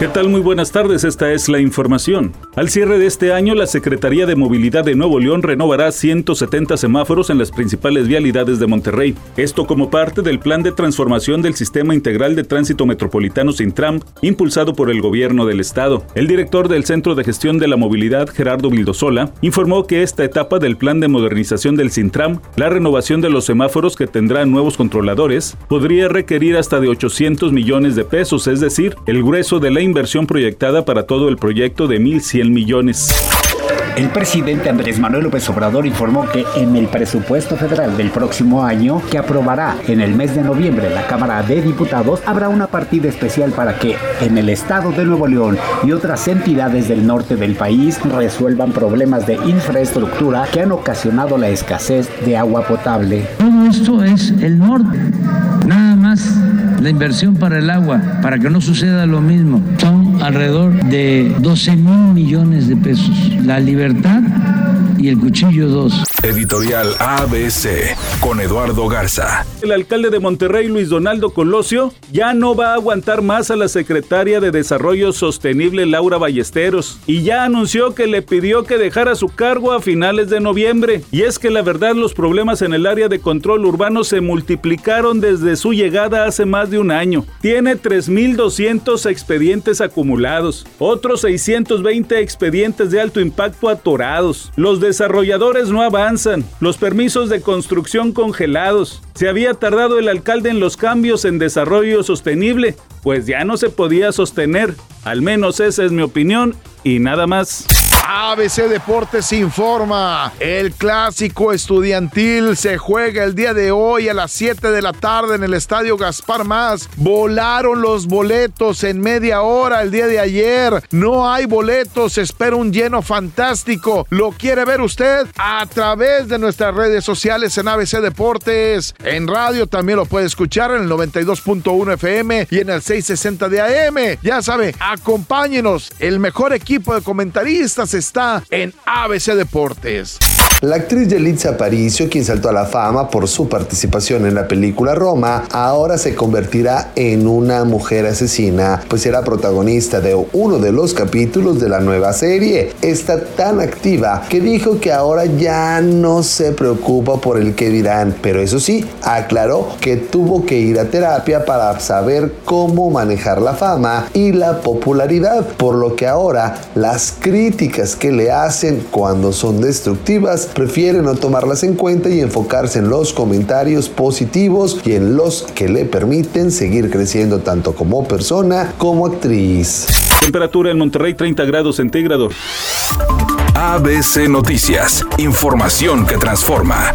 ¿Qué tal? Muy buenas tardes, esta es la información. Al cierre de este año, la Secretaría de Movilidad de Nuevo León renovará 170 semáforos en las principales vialidades de Monterrey. Esto como parte del plan de transformación del Sistema Integral de Tránsito Metropolitano Sintram, impulsado por el gobierno del estado. El director del Centro de Gestión de la Movilidad, Gerardo Vildosola, informó que esta etapa del plan de modernización del Sintram, la renovación de los semáforos que tendrán nuevos controladores, podría requerir hasta de 800 millones de pesos, es decir, el grueso de la inversión proyectada para todo el proyecto de 1.100 millones. El presidente Andrés Manuel López Obrador informó que en el presupuesto federal del próximo año, que aprobará en el mes de noviembre la Cámara de Diputados, habrá una partida especial para que en el estado de Nuevo León y otras entidades del norte del país resuelvan problemas de infraestructura que han ocasionado la escasez de agua potable. Todo esto es el norte. Nada más la inversión para el agua, para que no suceda lo mismo. Son alrededor de 12 mil millones de pesos. La libertad y el cuchillo 2. Editorial ABC con Eduardo Garza. El alcalde de Monterrey, Luis Donaldo Colosio, ya no va a aguantar más a la secretaria de Desarrollo Sostenible, Laura Ballesteros, y ya anunció que le pidió que dejara su cargo a finales de noviembre. Y es que la verdad los problemas en el área de control urbano se multiplicaron desde su llegada hace más de un año. Tiene 3.200 expedientes acumulados, otros 620 expedientes de alto impacto atorados. Los desarrolladores no avanzan, los permisos de construcción congelados. Se había tardado el alcalde en los cambios en desarrollo sostenible, pues ya no se podía sostener. Al menos esa es mi opinión y nada más. ABC Deportes informa. El clásico estudiantil se juega el día de hoy a las 7 de la tarde en el estadio Gaspar Más. Volaron los boletos en media hora el día de ayer. No hay boletos. Espera un lleno fantástico. ¿Lo quiere ver usted? A través de nuestras redes sociales en ABC Deportes. En radio también lo puede escuchar en el 92.1 FM y en el 660 de AM. Ya sabe, acompáñenos. El mejor equipo de comentaristas está en ABC Deportes. La actriz Yelitza Aparicio, quien saltó a la fama por su participación en la película Roma, ahora se convertirá en una mujer asesina, pues será protagonista de uno de los capítulos de la nueva serie. Está tan activa que dijo que ahora ya no se preocupa por el que dirán, pero eso sí, aclaró que tuvo que ir a terapia para saber cómo manejar la fama y la popularidad, por lo que ahora las críticas que le hacen cuando son destructivas prefiere no tomarlas en cuenta y enfocarse en los comentarios positivos y en los que le permiten seguir creciendo tanto como persona como actriz. Temperatura en Monterrey 30 grados centígrados. ABC Noticias, información que transforma.